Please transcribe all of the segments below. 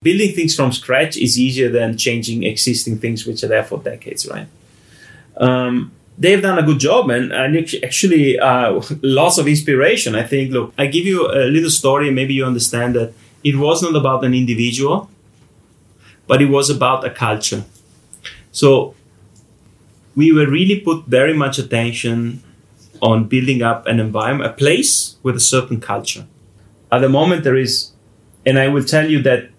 Building things from scratch is easier than changing existing things which are there for decades, right? Um, they've done a good job and, and actually uh, lots of inspiration. I think, look, I give you a little story, maybe you understand that it wasn't about an individual, but it was about a culture. So we were really put very much attention on building up an environment, a place with a certain culture. At the moment, there is, and I will tell you that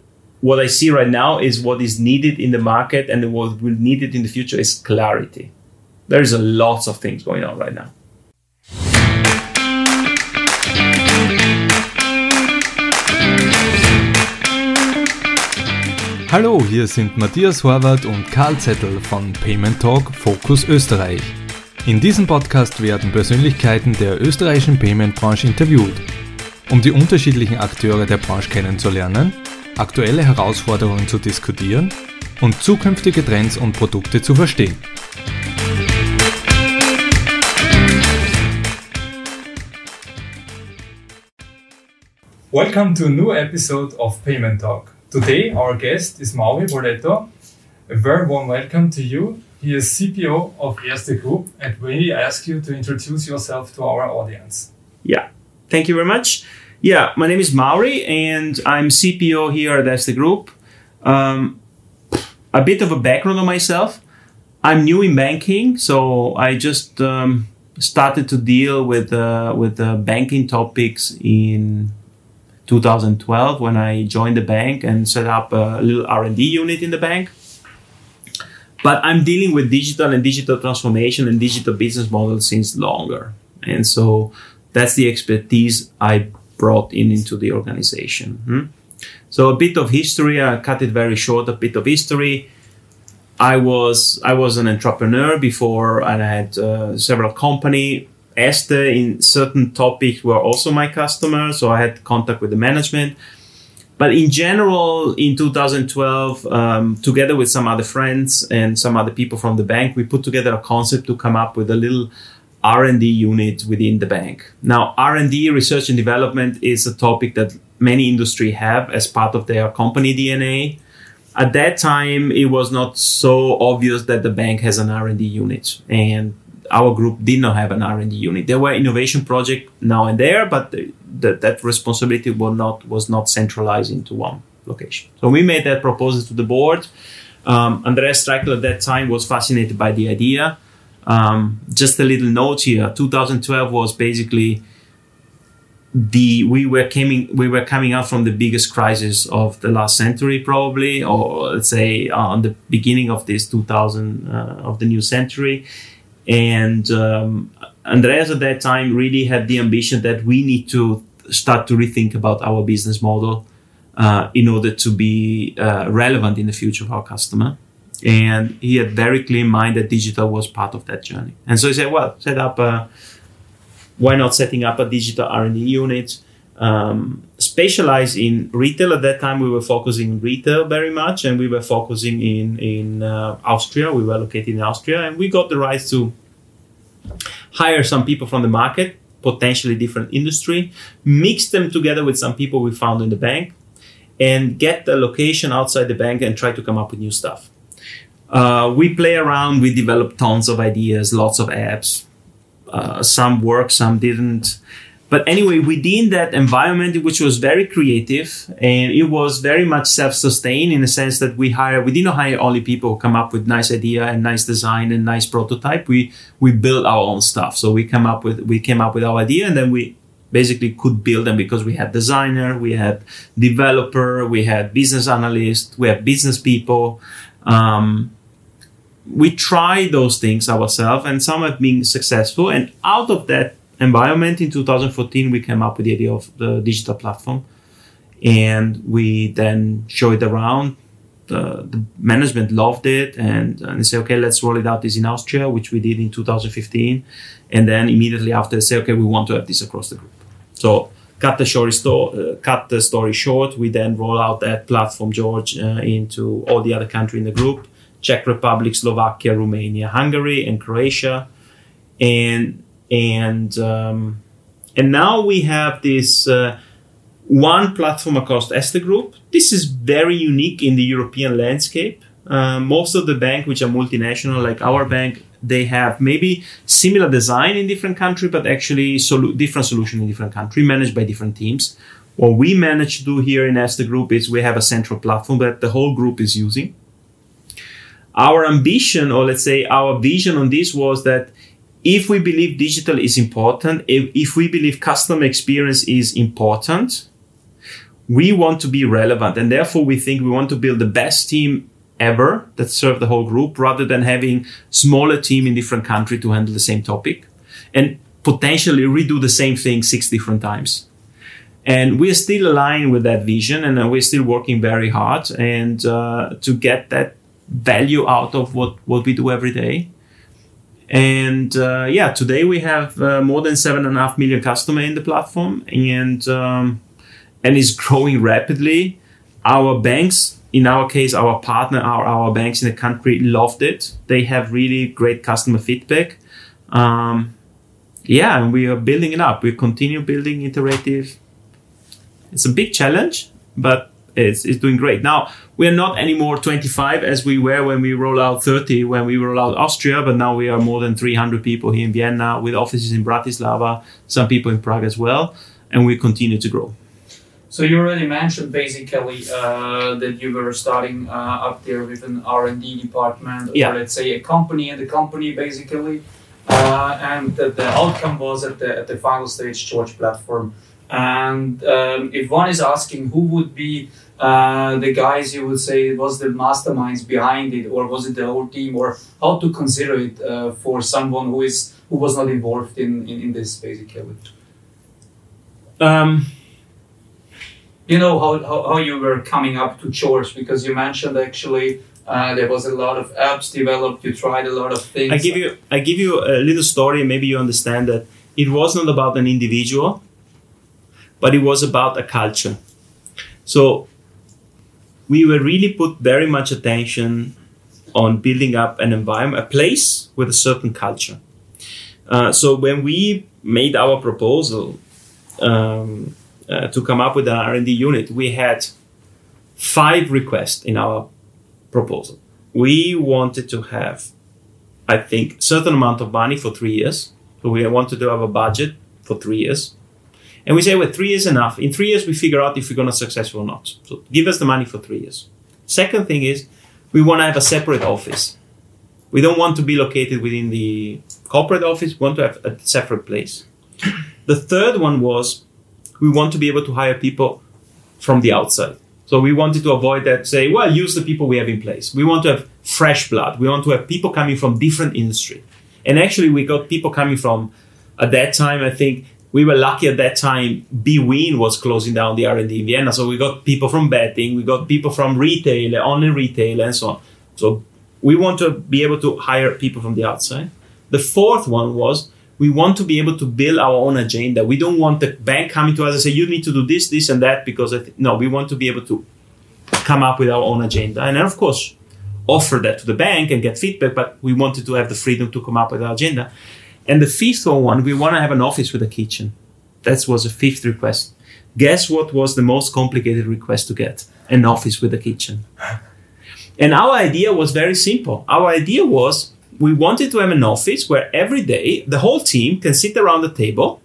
what I see right now is what is needed in the market and what will needed in the future is clarity. There is a lots of things going on right now. Hallo, hier sind Matthias Horvath und Karl Zettel von Payment Talk Focus Österreich. In diesem Podcast werden Persönlichkeiten der österreichischen Payment-Branche interviewt, um die unterschiedlichen Akteure der Branche kennenzulernen, aktuelle Herausforderungen zu diskutieren und zukünftige Trends und Produkte zu verstehen. Welcome to a new episode of Payment Talk. Today, our guest is Mauri Boletto. A very warm welcome to you. He is CPO of Erste Group, and we ask you to introduce yourself to our audience. Yeah, thank you very much. Yeah, my name is Mauri, and I'm CPO here at Erste Group. Um, a bit of a background on myself. I'm new in banking, so I just um, started to deal with uh, with uh, banking topics in 2012 when I joined the bank and set up a little R&D unit in the bank. But I'm dealing with digital and digital transformation and digital business models since longer. And so that's the expertise I brought in into the organization. Hmm? So a bit of history, I cut it very short, a bit of history. I was I was an entrepreneur before and I had uh, several company Erste in certain topics were also my customer, so I had contact with the management. But in general, in 2012, um, together with some other friends and some other people from the bank, we put together a concept to come up with a little R&D unit within the bank. Now, R&D, research and development, is a topic that many industry have as part of their company DNA. At that time, it was not so obvious that the bank has an R&D unit, and our group did not have an R&D unit. There were innovation projects now and there, but the, the, that responsibility was not was not centralized into one location. So we made that proposal to the board. Um, Andreas Treichl at that time was fascinated by the idea. Um, just a little note here: 2012 was basically the we were coming we were coming out from the biggest crisis of the last century probably or let's say uh, on the beginning of this 2000 uh, of the new century and um, Andreas at that time really had the ambition that we need to start to rethink about our business model uh, in order to be uh, relevant in the future of our customer. And he had very clear mind that digital was part of that journey. And so he said, well, set up a, why not setting up a digital R&D unit, um, specialized in retail. At that time, we were focusing retail very much, and we were focusing in in uh, Austria. We were located in Austria, and we got the right to hire some people from the market, potentially different industry, mix them together with some people we found in the bank, and get the location outside the bank and try to come up with new stuff. Uh, we play around, we develop tons of ideas, lots of apps. Uh, some work, some didn't. But anyway, within that environment, which was very creative and it was very much self-sustained in the sense that we hire, we didn't hire only people who come up with nice idea and nice design and nice prototype. We, we built our own stuff. So we come up with, we came up with our idea and then we basically could build them because we had designer, we had developer, we had business analyst, we had business people. Um, we try those things ourselves and some have been successful. And out of that environment in 2014 we came up with the idea of the digital platform. And we then show it around the, the management loved it and, and they say okay let's roll it out this in austria which we did in 2015 and then immediately after they say okay we want to have this across the group. So cut the story sto- uh, cut the story short. We then roll out that platform george uh, into all the other countries in the group czech republic slovakia romania hungary and croatia and and um, and now we have this. Uh, one platform across Erste Group. This is very unique in the European landscape. Uh, most of the bank, which are multinational, like our bank, they have maybe similar design in different country, but actually solu- different solution in different country, managed by different teams. What we manage to do here in Erste Group is we have a central platform that the whole group is using. Our ambition, or let's say our vision on this was that if we believe digital is important, if, if we believe customer experience is important, we want to be relevant. And therefore, we think we want to build the best team ever that serve the whole group rather than having smaller team in different country to handle the same topic and potentially redo the same thing six different times. And we're still aligned with that vision and uh, we're still working very hard and uh, to get that value out of what, what we do every day. And uh, yeah, today we have uh, more than seven and a half million customer in the platform and um, and is growing rapidly. Our banks, in our case, our partner, our, our banks in the country loved it. They have really great customer feedback. Um, yeah, and we are building it up. We continue building iterative. It's a big challenge, but it's, it's doing great. Now, we are not anymore 25 as we were when we roll out 30, when we roll out Austria, but now we are more than 300 people here in Vienna with offices in Bratislava, some people in Prague as well, and we continue to grow. So you already mentioned basically uh, that you were starting uh, up there with an R and D department, or Yeah. let's say a company and the company basically, uh, and that the outcome was at the at the final stage George platform. And um, if one is asking who would be uh, the guys you would say was the masterminds behind it, or was it the whole team, or how to consider it uh, for someone who is who was not involved in in, in this basically. Um, you know how, how, how you were coming up to George because you mentioned actually uh, there was a lot of apps developed you tried a lot of things I give you I give you a little story, maybe you understand that it was not about an individual, but it was about a culture. So we were really put very much attention on building up an environment, a place with a certain culture. Uh, so when we made our proposal um, uh, to come up with an R&D unit, we had five requests in our proposal. We wanted to have I think, certain amount of money for three years. So we wanted to have a budget for three years. And we say, well, three years enough. In three years, we figure out if we're going to successful or not. So give us the money for three years. Second thing is, we want to have a separate office. We don't want to be located within the corporate office. We want to have a separate place. The third one was, we want to be able to hire people from the outside. So we wanted to avoid that, say, well, use the people we have in place. We want to have fresh blood. We want to have people coming from different industry. And actually, we got people coming from, at that time, I think we were lucky at that time, BWIN was closing down the R&D in Vienna. So we got people from betting, we got people from retail, online retail, and so on. So we want to be able to hire people from the outside. The fourth one was we want to be able to build our own agenda. We don't want the bank coming to us and say, you need to do this, this, and that, because no, we want to be able to come up with our own agenda. And then, of course, offer that to the bank and get feedback, but we wanted to have the freedom to come up with our agenda. And the fifth one, we want to have an office with a kitchen. That was the fifth request. Guess what was the most complicated request to get? An office with a kitchen. And our idea was very simple. Our idea was we wanted to have an office where every day the whole team can sit around the table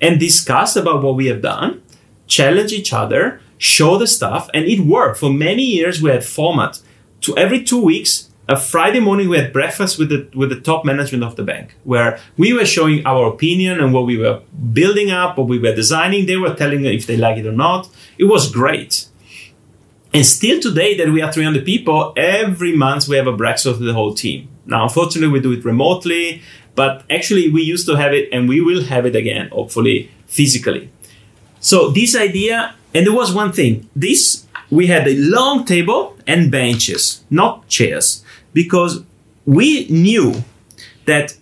and discuss about what we have done, challenge each other, show the stuff, and it worked. For many years, we had format. To every two weeks, a Friday morning, we had breakfast with the with the top management of the bank, where we were showing our opinion and what we were building up, what we were designing. They were telling if they like it or not. It was great. And still today, that we are 300 people, every month we have a breakfast with the whole team. Now, unfortunately, we do it remotely, but actually, we used to have it, and we will have it again, hopefully, physically. So this idea, and there was one thing. This we had a long table and benches, not chairs, because we knew that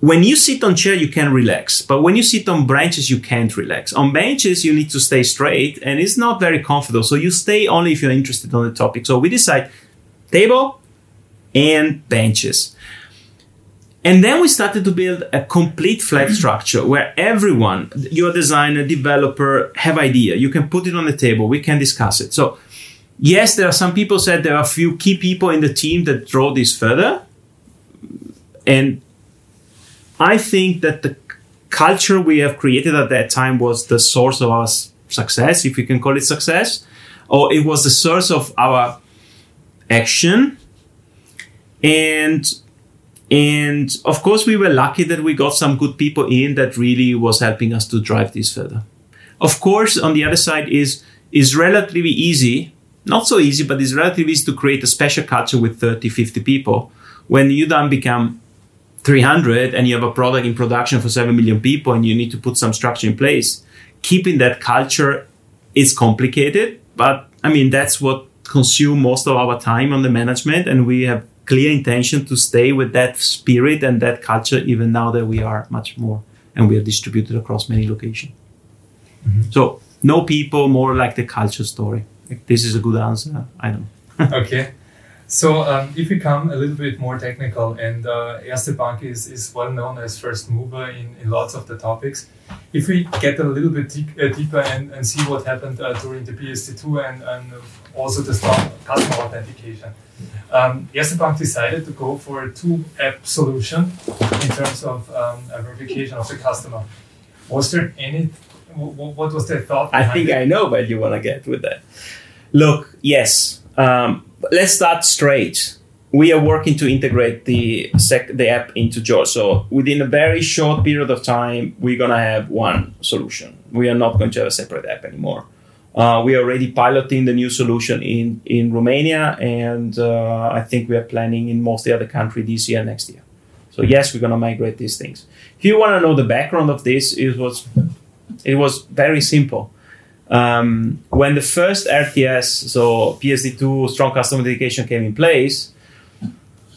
when you sit on chair you can relax but when you sit on branches you can't relax on benches you need to stay straight and it's not very comfortable so you stay only if you're interested on the topic so we decide table and benches And then we started to build a complete flat structure where everyone, your designer, developer, have idea. You can put it on the table. We can discuss it. So yes, there are some people said there are a few key people in the team that draw this further. And I think that the culture we have created at that time was the source of our success, if we can call it success, or it was the source of our action. And and of course, we were lucky that we got some good people in that really was helping us to drive this further. Of course, on the other side is is relatively easy, not so easy, but it's relatively easy to create a special culture with 30, 50 people. When you then become 300 and you have a product in production for 7 million people and you need to put some structure in place, keeping that culture is complicated. But I mean, that's what consume most of our time on the management. And we have clear intention to stay with that spirit and that culture, even now that we are much more and we are distributed across many locations. Mm-hmm. So no people, more like the culture story. This is a good answer. I know. okay. So um, if we come a little bit more technical, and uh, Erste Bank is, is well known as first mover in, in lots of the topics. If we get a little bit uh, deeper and, and see what happened uh, during the PSD2 and, and also the customer authentication, um, Erste Bank decided to go for a two app solution in terms of um, verification of the customer. Was there any, what was the thought? I think it? I know where you want to get with that. Look, yes. Um, let's start straight. We are working to integrate the sec- the app into George. So within a very short period of time, we're gonna have one solution. We are not going to have a separate app anymore. Uh, we are already piloting the new solution in in Romania, and uh, I think we are planning in most of the other country this year, next year. So yes, we're gonna migrate these things. If you want to know the background of this, it was it was very simple. Um, when the first RTS, so PSD2 strong customer authentication came in place,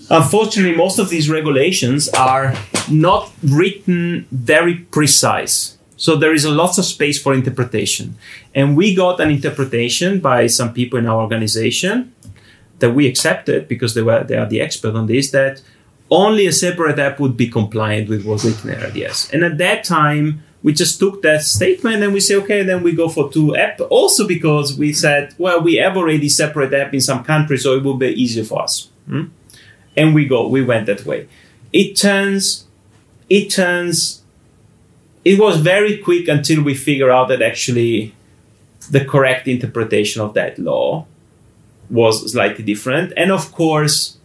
unfortunately, most of these regulations are not written very precise. So there is a lot of space for interpretation. And we got an interpretation by some people in our organization that we accepted because they were they are the expert on this that only a separate app would be compliant with what's written in RTS. And at that time, we just took that statement and we say, okay, then we go for two app. Also because we said, well, we have already separate app in some countries, so it will be easier for us. Hmm? And we go, we went that way. It turns, it turns, it was very quick until we figure out that actually the correct interpretation of that law was slightly different. And of course,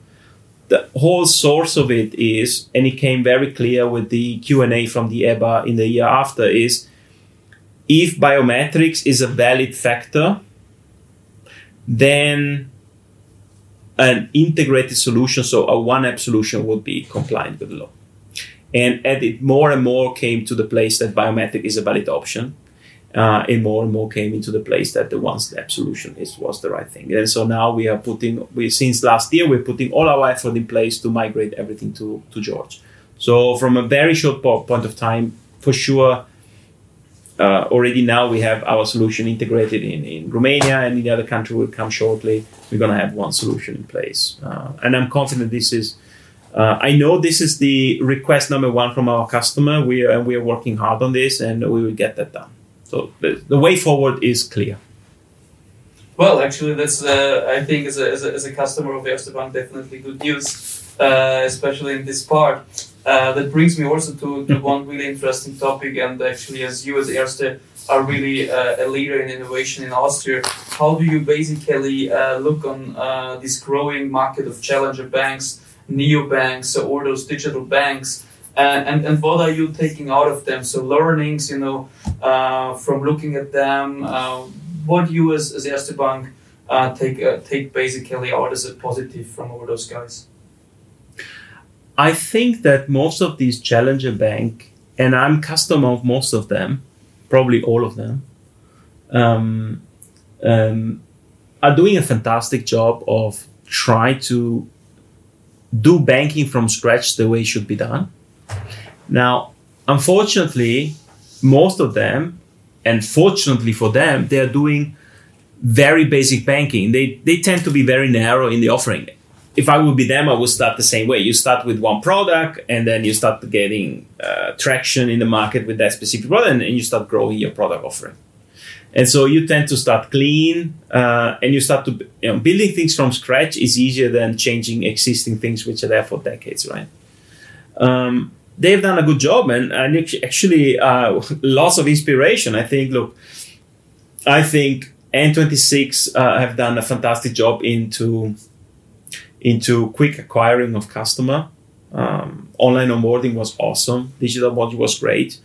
the whole source of it is, and it came very clear with the Q&A from the EBA in the year after, is if biometrics is a valid factor, then an integrated solution, so a one app solution would be compliant with the law. And as it more and more came to the place that biometric is a valid option, uh, and more and more came into the place that the one step solution is was the right thing. And so now we are putting we since last year we're putting all our effort in place to migrate everything to to George. So from a very short po- point of time, for sure. Uh, already now we have our solution integrated in, in Romania and in the other country will come shortly. We're going to have one solution in place. Uh, and I'm confident this is, uh, I know this is the request number one from our customer. We are, and we are working hard on this and we will get that done. So the, the way forward is clear. Well, actually, that's uh, I think as a, as a, as a customer of Erste Bank, definitely good news, uh, especially in this part. Uh, that brings me also to, to one really interesting topic, and actually, as you as Erste are really uh, a leader in innovation in Austria, how do you basically uh, look on uh, this growing market of challenger banks, neo banks, or those digital banks? And, and, and what are you taking out of them? So learnings, you know, uh, from looking at them, uh, what you as, as Erste Bank uh, take uh, take basically out as a positive from all those guys? I think that most of these challenger bank, and I'm customer of most of them, probably all of them, um, um, are doing a fantastic job of trying to do banking from scratch the way it should be done. Now, unfortunately, most of them, and fortunately for them, they are doing very basic banking. They, they tend to be very narrow in the offering. if I would be them, I would start the same way. You start with one product, and then you start getting uh, traction in the market with that specific product, and, and, you start growing your product offering. And so you tend to start clean, uh, and you start to you know building things from scratch is easier than changing existing things which are there for decades, right? Um, they've done a good job, and, and actually uh, lots of inspiration. I think. Look, I think N26 uh, have done a fantastic job into into quick acquiring of customer. Um, online onboarding was awesome. Digital onboarding was great.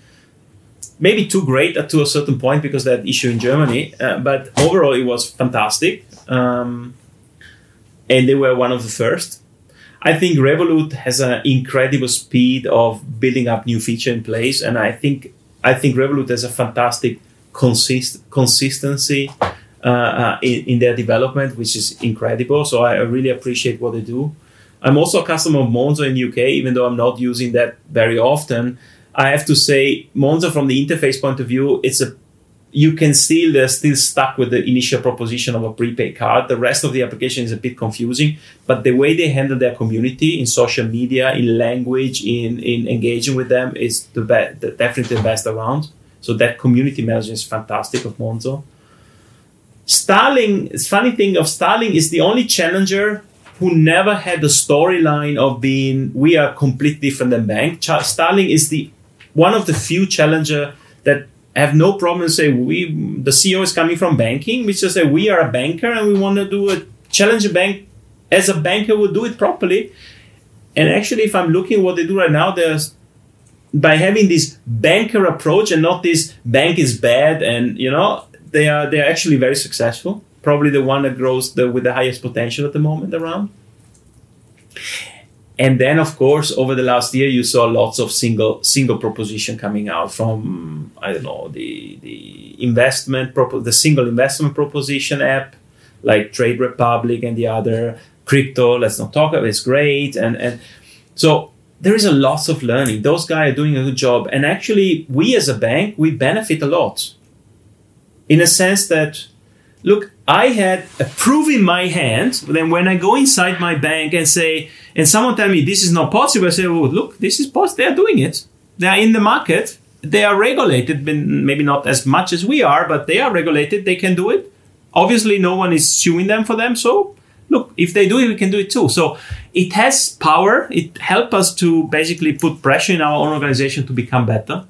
Maybe too great to a certain point because that issue in Germany, uh, but overall it was fantastic. Um, and they were one of the first. I think Revolut has an incredible speed of building up new feature in place, and I think I think Revolut has a fantastic consist consistency uh, uh, in, in, their development, which is incredible. So I, really appreciate what they do. I'm also a customer of Monzo in UK, even though I'm not using that very often. I have to say, Monzo from the interface point of view, it's a you can still they're still stuck with the initial proposition of a prepaid card. The rest of the application is a bit confusing, but the way they handle their community in social media, in language, in in engaging with them is the best, definitely the best around. So that community management is fantastic of Monzo. Starling, funny thing of Starling is the only challenger who never had the storyline of being we are completely different than bank. Starling is the one of the few challenger that have no problem say we the CEO is coming from banking. We just say we are a banker and we want to do a challenger bank as a banker would do it properly. And actually, if I'm looking what they do right now, there's by having this banker approach and not this bank is bad and you know they are they are actually very successful. Probably the one that grows the, with the highest potential at the moment around. And then, of course, over the last year, you saw lots of single single proposition coming out from I don't know the the investment propo- the single investment proposition app like Trade Republic and the other crypto. Let's not talk about it's great and and so there is a lot of learning. Those guys are doing a good job, and actually, we as a bank we benefit a lot in a sense that, look, I had a proof in my hand. Then when I go inside my bank and say, and someone tell me this is not possible, I say, well, look, this is possible. They are doing it. They are in the market. They are regulated, maybe not as much as we are, but they are regulated. They can do it. Obviously, no one is suing them for them. So, look, if they do it, we can do it too. So, it has power. It helps us to basically put pressure in our own organization to become better.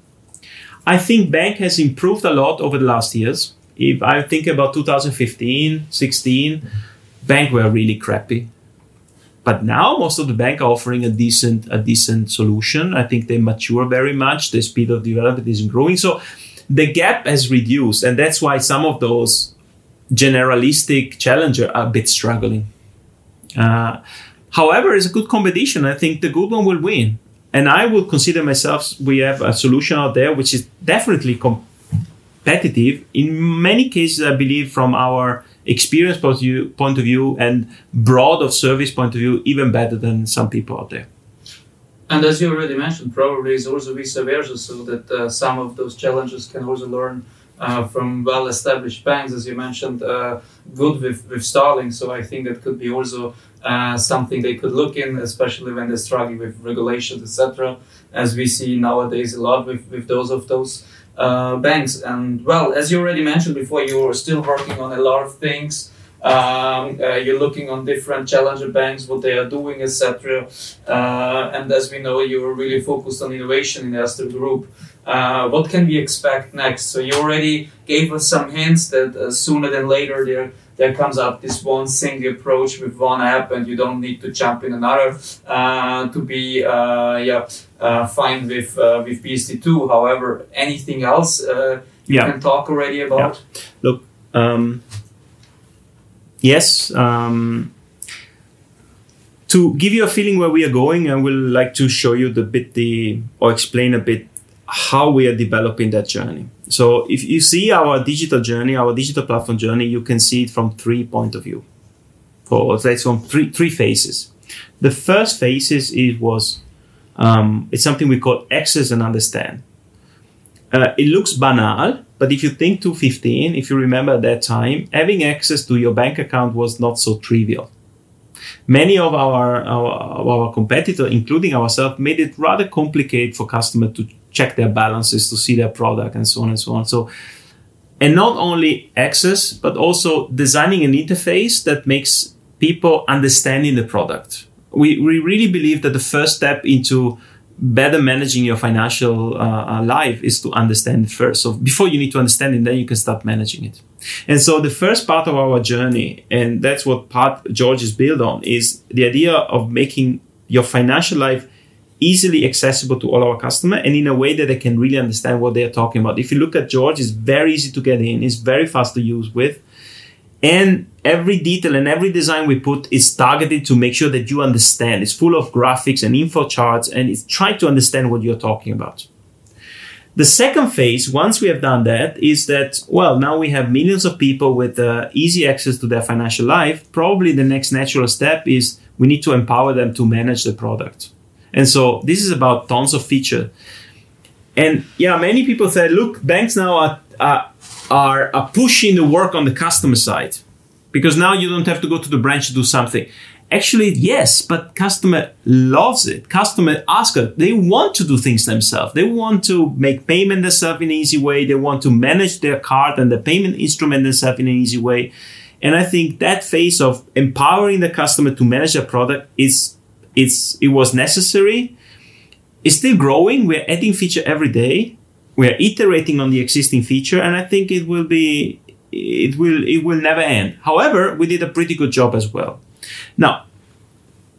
I think bank has improved a lot over the last years. If I think about 2015, 16, bank were really crappy. But now most of the bank are offering a decent a decent solution. I think they mature very much. The speed of development is growing. So the gap has reduced, and that's why some of those generalistic challenger are a bit struggling. Uh, however, it's a good competition. I think the good one will win. And I would consider myself, we have a solution out there which is definitely competitive. In many cases, I believe from our experience point of view, point of view and broad of service point of view, even better than some people out there. And as you already mentioned, probably is also vice versa, so that uh, some of those challenges can also learn uh, from well-established banks, as you mentioned, uh, good with, with Starling. So I think that could be also uh, something they could look in, especially when they're struggling with regulations, etc. As we see nowadays a lot with, with those of those uh, banks. And well, as you already mentioned before, you're still working on a lot of things. Um, uh, you're looking on different challenger banks, what they are doing, etc. Uh, and as we know, you're really focused on innovation in Erste Group. Uh, what can we expect next? So you already gave us some hints that uh, sooner than later there there comes up this one single approach with one app, and you don't need to jump in another uh, to be yeah uh, fine with with PSD2. However, anything else you yeah. can talk already about? Yeah. Look. Um, yes. Um, to give you a feeling where we are going, I will like to show you the bit the or explain a bit how we are developing that journey. So if you see our digital journey, our digital platform journey, you can see it from three point of view. For let's from three three phases. The first phases it was um, it's something we call access and understand. Uh, it looks banal, but if you think 2015, if you remember that time, having access to your bank account was not so trivial. Many of our, our, our competitors, including ourselves, made it rather complicated for customers to check their balances, to see their product, and so on and so on. So, and not only access, but also designing an interface that makes people understanding the product. We, we really believe that the first step into better managing your financial uh, uh, life is to understand it first. So before you need to understand it, then you can start managing it. And so the first part of our journey, and that's what part George is built on, is the idea of making your financial life easily accessible to all our customers and in a way that they can really understand what they're talking about. If you look at George, it's very easy to get in, it's very fast to use with. And every detail and every design we put is targeted to make sure that you understand. It's full of graphics and info charts and it's trying to understand what you're talking about. The second phase, once we have done that, is that, well, now we have millions of people with uh, easy access to their financial life. Probably the next natural step is we need to empower them to manage the product. And so this is about tons of feature. And yeah, many people say, look, banks now are, Uh, are are, pushing the work on the customer side because now you don't have to go to the branch to do something. Actually, yes, but customer loves it. Customer ask us, they want to do things themselves. They want to make payment themselves in an easy way. They want to manage their card and the payment instrument themselves in an easy way. And I think that phase of empowering the customer to manage their product is, it's, it was necessary. It's still growing. We're adding feature every day we are iterating on the existing feature and i think it will be it will it will never end. However we did a pretty good job as well. Now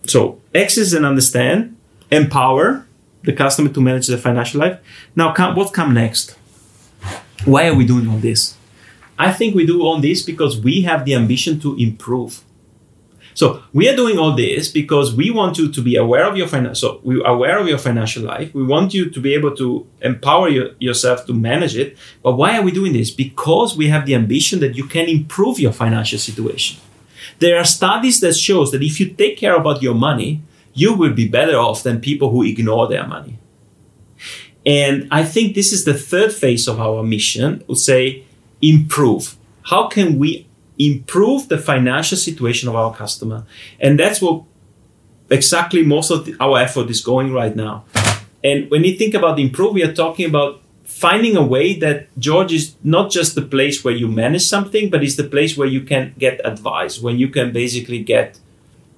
so access and understand empower the customer to manage their financial life. Now come, what come next? Why are we doing all this? I think we do all this because we have the ambition to improve so we are doing all this because we want you to be aware of your financial. So we are aware of your financial life. We want you to be able to empower your, yourself to manage it. But why are we doing this? Because we have the ambition that you can improve your financial situation. There are studies that shows that if you take care about your money, you will be better off than people who ignore their money. And I think this is the third phase of our mission, would say improve. How can we improve the financial situation of our customer. And that's what exactly most of the, our effort is going right now. And when you think about improve, we are talking about finding a way that George is not just the place where you manage something, but it's the place where you can get advice, when you can basically get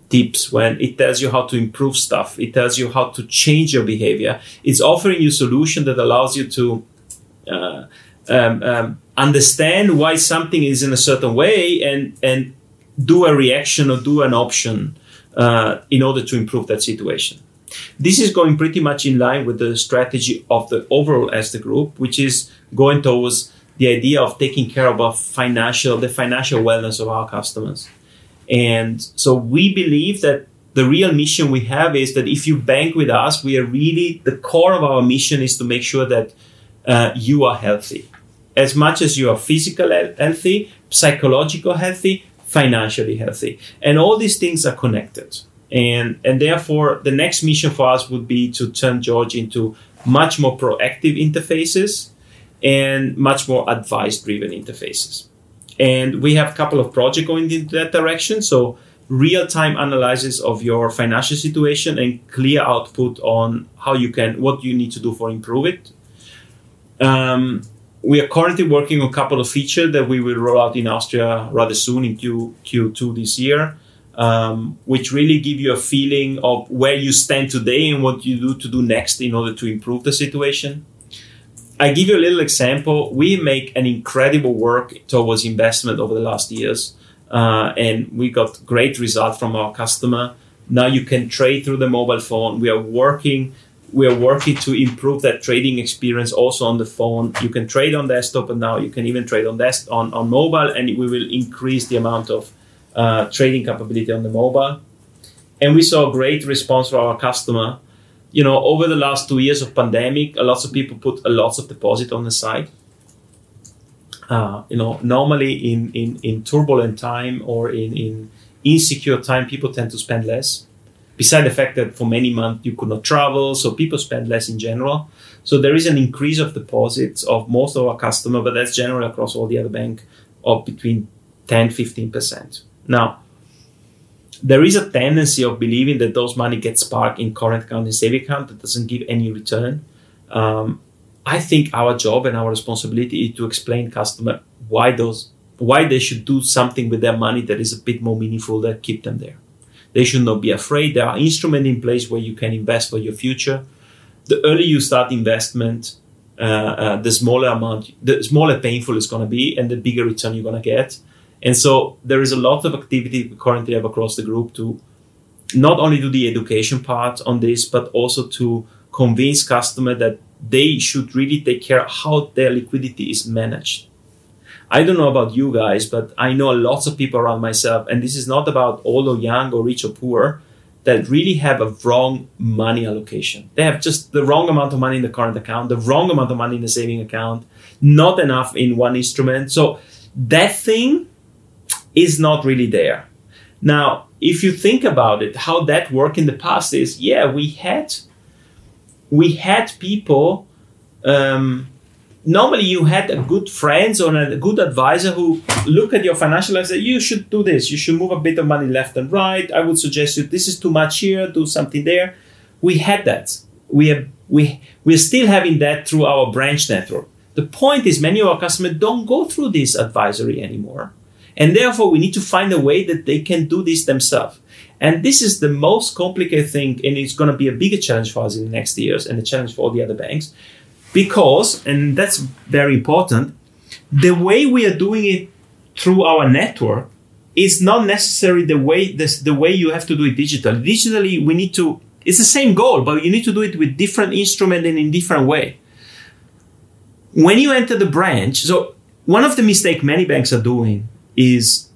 tips, when it tells you how to improve stuff, it tells you how to change your behavior. It's offering you solution that allows you to uh, um, um, understand why something is in a certain way and and do a reaction or do an option uh, in order to improve that situation. This is going pretty much in line with the strategy of the overall Erste Group, which is going towards the idea of taking care of our financial, the financial wellness of our customers. And so we believe that the real mission we have is that if you bank with us, we are really the core of our mission is to make sure that uh, you are healthy as much as you are physically healthy, psychological healthy, financially healthy. And all these things are connected. And, and therefore, the next mission for us would be to turn George into much more proactive interfaces and much more advice driven interfaces. And we have a couple of projects going in that direction. So, real time analysis of your financial situation and clear output on how you can, what you need to do for improve it. Um, we are currently working on a couple of features that we will roll out in Austria rather soon in Q, Q2 this year, um, which really give you a feeling of where you stand today and what you do to do next in order to improve the situation. I give you a little example. We make an incredible work towards investment over the last years, uh, and we got great results from our customer. Now you can trade through the mobile phone. We are working we are working to improve that trading experience also on the phone. You can trade on desktop, but now you can even trade on desk on, on mobile, and we will increase the amount of uh, trading capability on the mobile. And we saw a great response from our customer. You know, over the last two years of pandemic, a lot of people put a lot of deposit on the side. Uh, you know, normally in, in, in turbulent time or in, in insecure time, people tend to spend less beside the fact that for many months you could not travel, so people spend less in general. So there is an increase of deposits of most of our customers, but that's general across all the other bank of between 10 15%. Now, there is a tendency of believing that those money gets parked in current account and saving account that doesn't give any return. Um, I think our job and our responsibility is to explain customer why those why they should do something with their money that is a bit more meaningful that keep them there. They should not be afraid. There are instruments in place where you can invest for your future. The earlier you start investment, uh, uh, the smaller amount, the smaller painful it's going to be, and the bigger return you're going to get. And so there is a lot of activity we currently have across the group to not only do the education part on this, but also to convince customer that they should really take care of how their liquidity is managed. I don't know about you guys, but I know lots of people around myself, and this is not about old or young or rich or poor, that really have a wrong money allocation. They have just the wrong amount of money in the current account, the wrong amount of money in the saving account, not enough in one instrument. So that thing is not really there. Now, if you think about it, how that worked in the past is, yeah, we had we had people um, normally you had a good friends or a good advisor who look at your financial life and say you should do this. You should move a bit of money left and right. I would suggest you this is too much here. Do something there. We had that. We have we we're still having that through our branch network. The point is many of our customers don't go through this advisory anymore. And therefore we need to find a way that they can do this themselves. And this is the most complicated thing and it's going to be a bigger challenge for us in the next years and a challenge for all the other banks because, and that's very important, the way we are doing it through our network is not necessarily the way this, the way you have to do it digitally. Digitally, we need to. It's the same goal, but you need to do it with different instrument and in different way. When you enter the branch, so one of the mistake many banks are doing is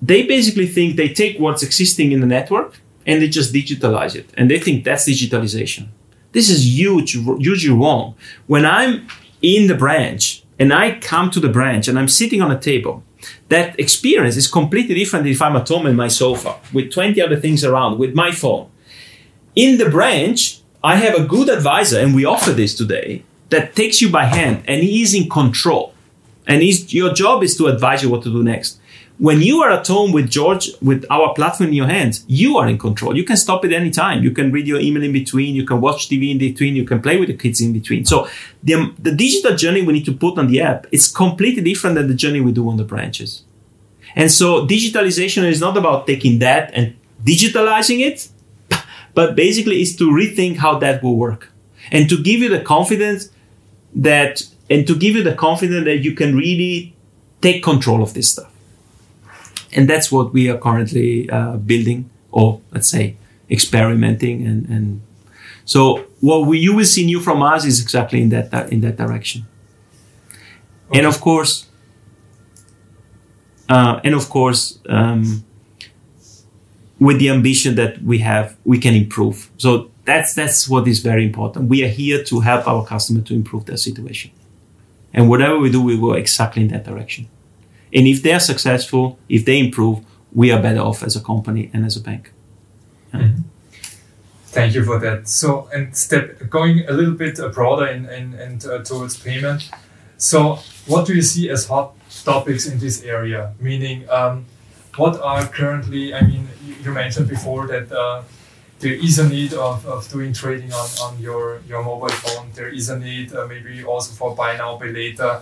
they basically think they take what's existing in the network and they just digitalize it, and they think that's digitalization. This is huge, hugely wrong. When I'm in the branch and I come to the branch and I'm sitting on a table, that experience is completely different if I'm at home in my sofa with 20 other things around with my phone. In the branch, I have a good advisor, and we offer this today, that takes you by hand and he is in control. And your job is to advise you what to do next. When you are at home with George, with our platform in your hands, you are in control. You can stop it anytime. You can read your email in between. You can watch TV in between. You can play with the kids in between. So the, the digital journey we need to put on the app is completely different than the journey we do on the branches. And so digitalization is not about taking that and digitalizing it, but basically is to rethink how that will work and to give you the confidence that, and to give you the confidence that you can really take control of this stuff and that's what we are currently uh, building or let's say experimenting and, and so what we, you will see new from us is exactly in that in that direction. Okay. and of course uh, and of course um, with the ambition that we have we can improve. So that's that's what is very important. We are here to help our customer to improve their situation. And whatever we do we go exactly in that direction and if they're successful, if they improve, we are better off as a company and as a bank. Yeah. Mm-hmm. Thank you for that. So, and step going a little bit broader in, in, in uh, towards payment. So, what do you see as hot topics in this area? Meaning, um, what are currently? I mean, you, you mentioned before that uh, there is a need of, of doing trading on, on your, your mobile phone. There is a need uh, maybe also for buy now, pay later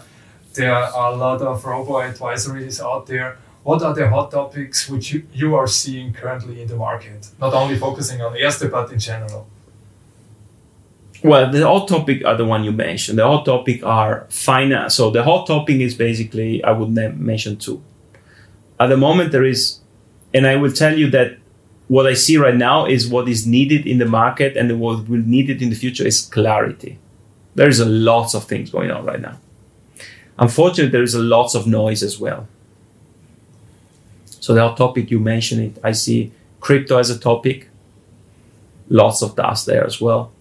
there are a lot of robo advisories out there. What are the hot topics which you, you are seeing currently in the market? Not only focusing on Erste, but in general. Well, the hot topic are the one you mentioned. The hot topic are finance. So the hot topic is basically I would mention two. At the moment, there is, and I will tell you that what I see right now is what is needed in the market, and what will needed in the future is clarity. There is a lots of things going on right now. Unfortunately, there is a lots of noise as well. So the topic you mentioned it, I see crypto as a topic. Lots of dust there as well.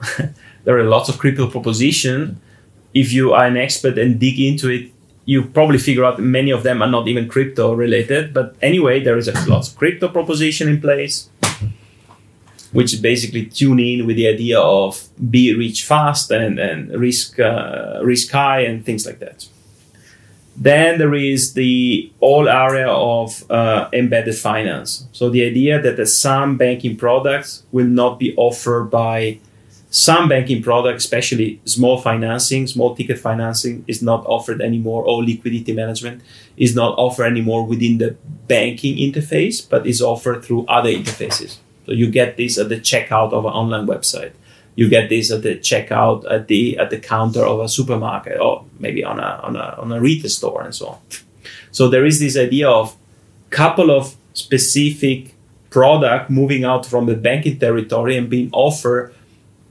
there are lots of crypto proposition. If you are an expert and dig into it, you probably figure out many of them are not even crypto related. But anyway, there is a lots of crypto proposition in place which basically tune in with the idea of be rich fast and, and risk uh, risk high and things like that. Then there is the whole area of uh, embedded finance. So the idea that some banking products will not be offered by some banking products, especially small financing, small ticket financing, is not offered anymore, or liquidity management is not offered anymore within the banking interface, but is offered through other interfaces. So you get this at the checkout of an online website you get this at the checkout at the at the counter of a supermarket or maybe on a on a on a retail store and so on. So there is this idea of couple of specific product moving out from the banking territory and being offered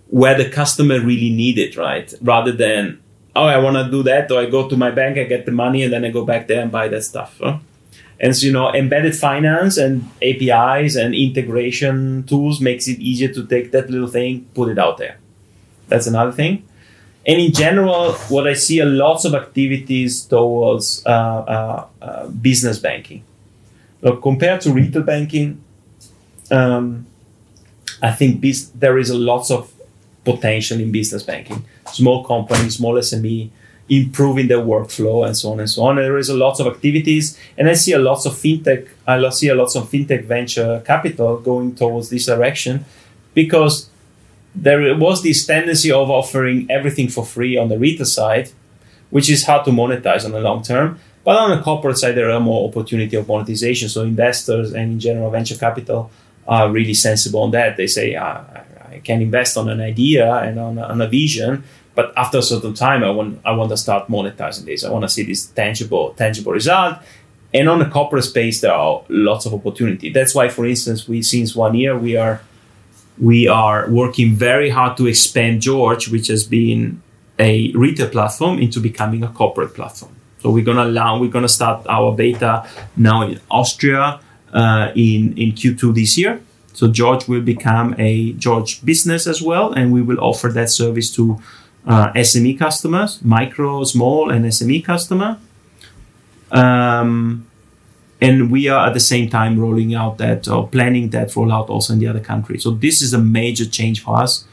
where the customer really need it, right? Rather than oh I want to do that, or I go to my bank, I get the money, and then I go back there and buy that stuff. Huh? And so, you know, embedded finance and APIs and integration tools makes it easier to take that little thing, put it out there. That's another thing. And in general, what I see are lots of activities towards uh, uh, uh, business banking. Look, compared to retail banking, um, I think there is a lots of potential in business banking. Small companies, small SME, improving their workflow and so on and so on. And there is a lot of activities, and I see a lots of fintech. I see a lots of fintech venture capital going towards this direction because there was this tendency of offering everything for free on the retail side, which is hard to monetize on the long term. But on the corporate side, there are more opportunity of monetization. So investors and in general venture capital are really sensible on that. They say, ah, I can invest on an idea and on on a vision, but after a certain time, I want I want to start monetizing this. I want to see this tangible tangible result. And on the corporate space, there are lots of opportunity. That's why, for instance, we since one year we are we are working very hard to expand George, which has been a retail platform, into becoming a corporate platform. So we're gonna allow we're gonna start our beta now in Austria uh, in in Q2 this year. So George will become a George business as well, and we will offer that service to uh, SME customers, micro, small, and SME customer. Um, and we are at the same time rolling out that or planning that rollout also in the other countries. So this is a major change for us.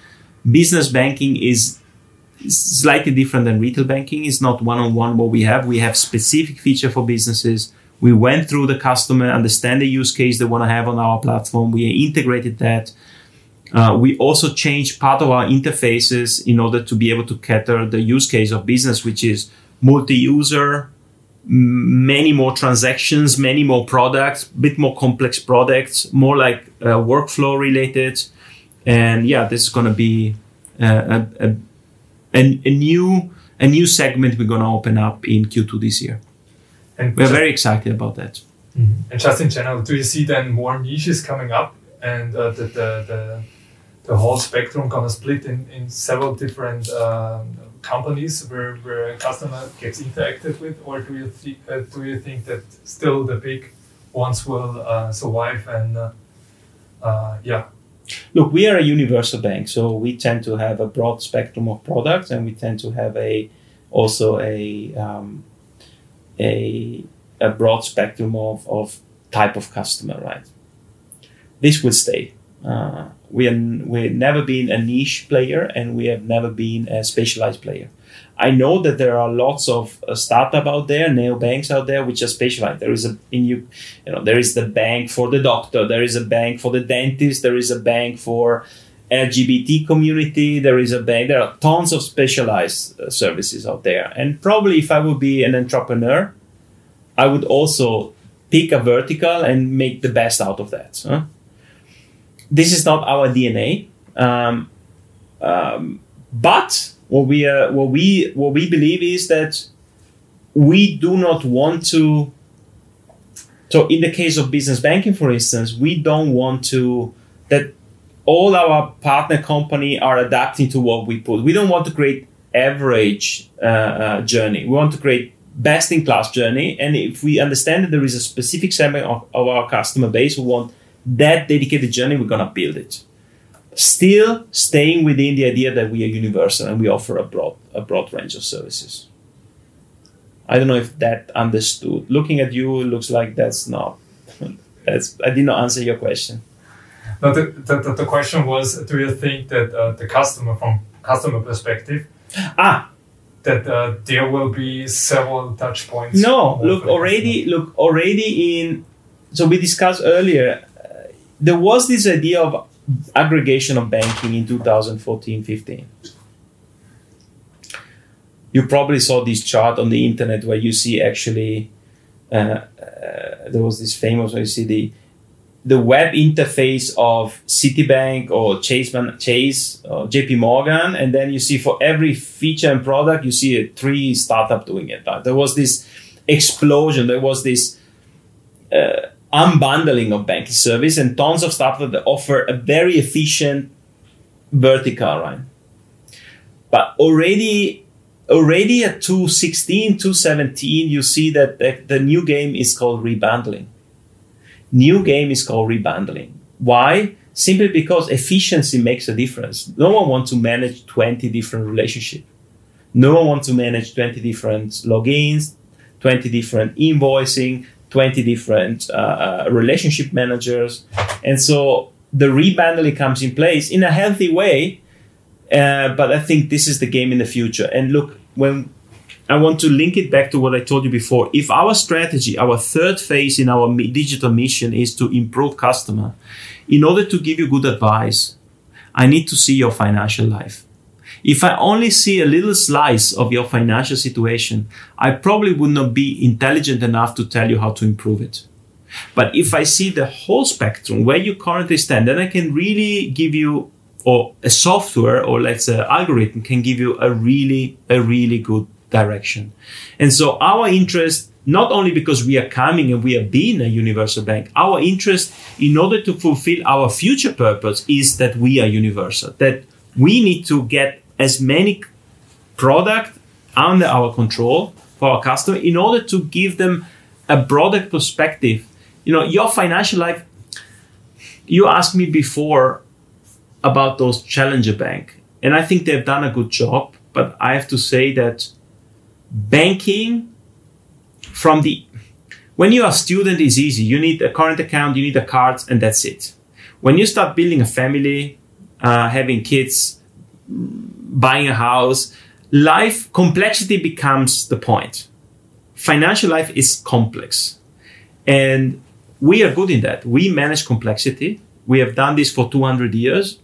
Business banking is slightly different than retail banking. It's not one-on-one what we have. We have specific feature for businesses. We went through the customer, understand the use case they want to have on our platform. We integrated that uh, we also changed part of our interfaces in order to be able to cater the use case of business, which is multi-user, many more transactions, many more products, a bit more complex products, more like uh, workflow related. And yeah, this is going to be uh, a, a, a, a, new a new segment we're going to open up in Q2 this year. And we're very excited about that. Mm-hmm. And just in general, do you see then more niches coming up and uh, the, the, the the whole spectrum gonna split in, in several different um, companies where, where a customer gets interacted with, or do you th- uh, do you think that still the big ones will uh, survive and uh, uh, yeah? Look, we are a universal bank, so we tend to have a broad spectrum of products, and we tend to have a also a um, a a broad spectrum of, of type of customer, right? This will stay. We have we've never been a niche player and we have never been a specialized player. I know that there are lots of uh, startup out there, neobanks out there, which are specialized. There is a in you, you know, there is the bank for the doctor, there is a bank for the dentist, there is a bank for LGBT community, there is a bank. There are tons of specialized uh, services out there, and probably if I would be an entrepreneur, I would also pick a vertical and make the best out of that. Huh? This is not our DNA. Um, um, but what we uh, what we what we believe is that we do not want to. So in the case of business banking, for instance, we don't want to that all our partner company are adapting to what we put. We don't want to create average uh, uh, journey. We want to create best in class journey. And if we understand that there is a specific segment of, of our customer base who want that dedicated journey, we're going to build it. Still staying within the idea that we are universal and we offer a broad, a broad range of services. I don't know if that understood. Looking at you, it looks like that's not. that's I did not answer your question. No, the, the, the question was: Do you think that uh, the customer, from customer perspective, ah, that uh, there will be several touch points. No, look already. Look already in. So we discussed earlier. There was this idea of aggregation of banking in 2014 15 you probably saw this chart on the internet where you see actually uh, uh, there was this famous where you see the the web interface of Citibank or Chase, Chase or JP Morgan, and then you see for every feature and product, you see a three startup doing it. There was this explosion. There was this uh, unbundling of banking service and tons of stuff that offer a very efficient vertical, right? But already already at 216, 217, you see that the, the new game is called rebundling. New game is called rebundling. Why? Simply because efficiency makes a difference. No one wants to manage 20 different relationships. No one wants to manage 20 different logins, 20 different invoicing, 20 different uh, uh, relationship managers. And so the rebundling comes in place in a healthy way. Uh, but I think this is the game in the future. And look, when I want to link it back to what I told you before. If our strategy, our third phase in our digital mission is to improve customer, in order to give you good advice, I need to see your financial life. If I only see a little slice of your financial situation, I probably would not be intelligent enough to tell you how to improve it. But if I see the whole spectrum where you currently stand, then I can really give you, or a software or let's say algorithm can give you a really, a really good direction. And so our interest, not only because we are coming and we are being a universal bank, our interest in order to fulfill our future purpose is that we are universal, that we need to get as many product under our control for our customer in order to give them a broader perspective. You know, your financial life, you asked me before about those challenger bank, and I think they've done a good job, but I have to say that banking from the when you are a student is easy you need a current account you need a card and that's it when you start building a family uh, having kids buying a house life complexity becomes the point. Financial life is complex. And we are good in that. We manage complexity. We have done this for 200 years.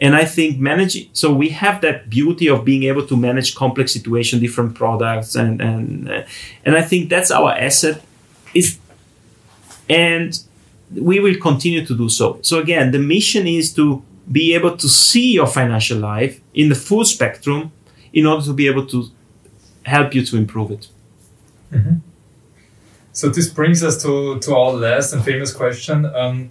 And I think managing, so we have that beauty of being able to manage complex situation, different products, and and uh, and I think that's our asset. Is and we will continue to do so. So again, the mission is to be able to see your financial life in the full spectrum in order to be able to help you to improve it. Mm-hmm. So this brings us to to our last and famous question. Um,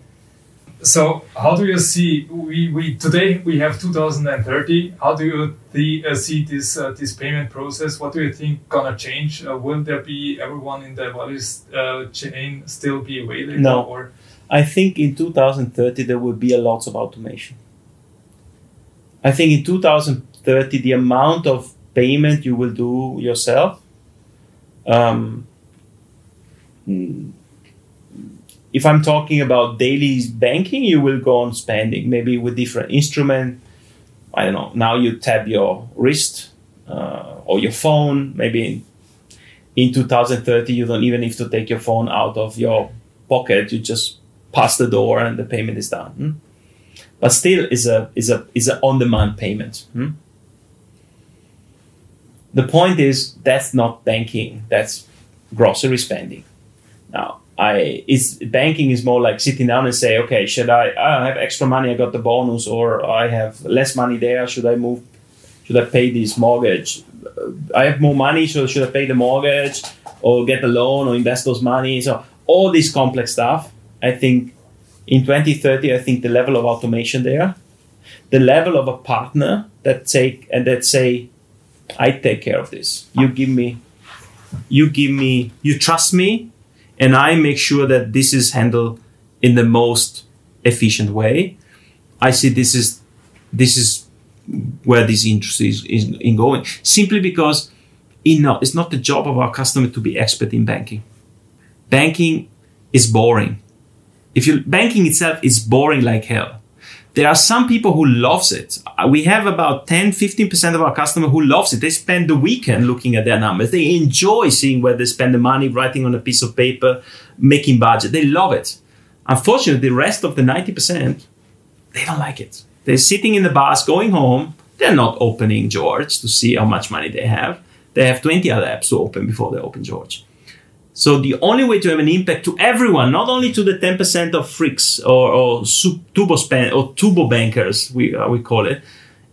so how do you see we, we today we have 2030 how do you the, uh, see this uh, this payment process what do you think gonna change uh, will there be everyone in the value uh, chain still be available no or i think in 2030 there will be a lot of automation i think in 2030 the amount of payment you will do yourself um, if I'm talking about daily banking, you will go on spending, maybe with different instrument. I don't know. Now you tap your wrist uh, or your phone. Maybe in, in 2030, you don't even need to take your phone out of your pocket. You just pass the door and the payment is done. But still, is a is a is an on-demand payment. Hmm? The point is that's not banking. That's grocery spending. Now, I is banking is more like sitting down and say, okay, should I? I have extra money, I got the bonus, or I have less money there. Should I move? Should I pay this mortgage? I have more money, so should I pay the mortgage or get a loan or invest those money? So all this complex stuff. I think in 2030, I think the level of automation there, the level of a partner that take and that say, I take care of this. You give me, you give me, you trust me and I make sure that this is handled in the most efficient way. I see this is this is where this industry is, is in going. Simply because you know, it's not the job of our customer to be expert in banking. Banking is boring. If you banking itself is boring like hell. There are some people who loves it. Uh, We have about 10, 15% of our customers who loves it. They spend the weekend looking at their numbers. They enjoy seeing where they spend the money, writing on a piece of paper, making budget. They love it. Unfortunately, the rest of the 90%, they don't like it. They're sitting in the bus, going home. They're not opening George to see how much money they have. They have 20 other apps to open before they open George. So the only way to have an impact to everyone, not only to the 10% of freaks or, or turbo span or turbo bankers, we, uh, we call it,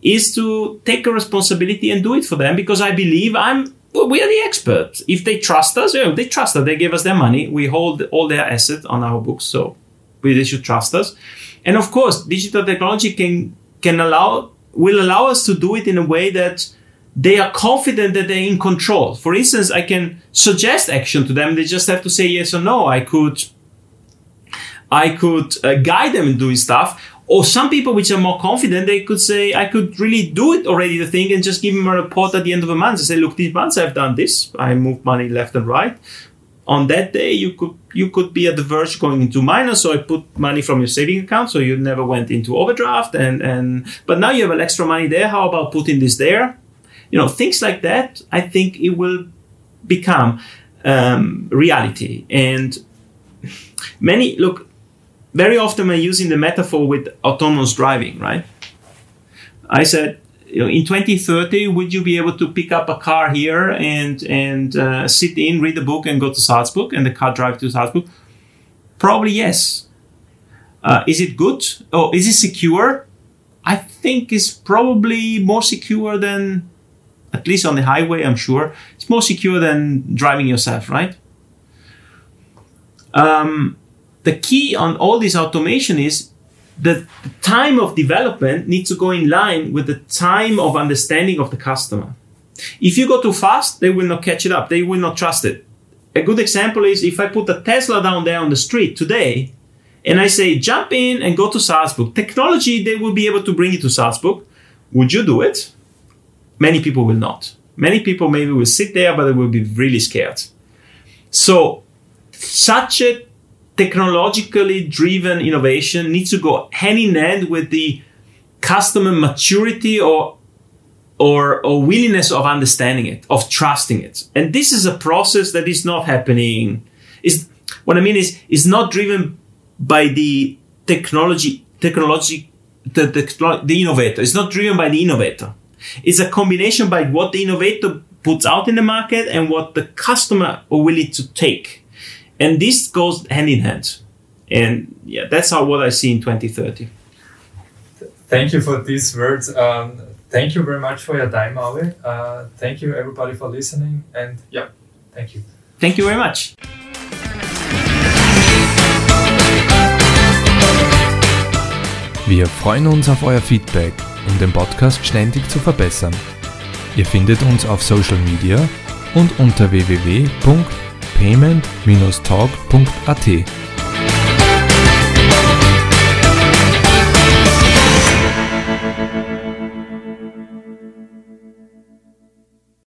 is to take a responsibility and do it for them because I believe I'm well, we are the experts. If they trust us, they trust us. They give us their money. We hold all their assets on our books, so they should trust us. And of course, digital technology can can allow will allow us to do it in a way that they are confident that they're in control. For instance, I can suggest action to them. They just have to say yes or no. I could, I could uh, guide them in doing stuff. Or some people which are more confident, they could say, I could really do it already, the thing, and just give them a report at the end of a month and say, look, this month I've done this. I moved money left and right. On that day, you could you could be at the verge going into minus, so I put money from your saving account, so you never went into overdraft, and and but now you have an extra money there. How about putting this there? You know things like that i think it will become um, reality. And many look very often i'm using the metaphor with autonomous driving right? I said you know, in 2030 would you be able to pick up a car here and and uh, sit in read a book and go to salzburg and the car drive to salzburg? Probably yes. Uh, is it good? Or is it secure? I think it's probably more secure than at least on the highway, I'm sure, it's more secure than driving yourself, right? Um, the key on all this automation is that the time of development needs to go in line with the time of understanding of the customer. If you go too fast, they will not catch it up. They will not trust it. A good example is if I put a Tesla down there on the street today and I say, jump in and go to Salzburg. Technology, they will be able to bring you to Salzburg. Would you do it? Many people will not. Many people maybe will sit there, but they will be really scared. So, such a technologically driven innovation needs to go hand in hand with the customer maturity or or, or willingness of understanding it, of trusting it. And this is a process that is not happening. Is what I mean is is not driven by the technology technology the, the, the innovator. It's not driven by the innovator it's a combination by what the innovator puts out in the market and what the customer are willing to take. And this goes hand in hand. And yeah, that's how what I see in 2030. Thank you for these words. Um, thank you very much for your time, Mauri. Uh, thank you, everybody, for listening. And yeah, thank you. Thank you very much. Wir freuen uns auf euer Feedback, um den Podcast ständig zu verbessern. Ihr findet uns auf Social Media und unter www.payment-talk.at.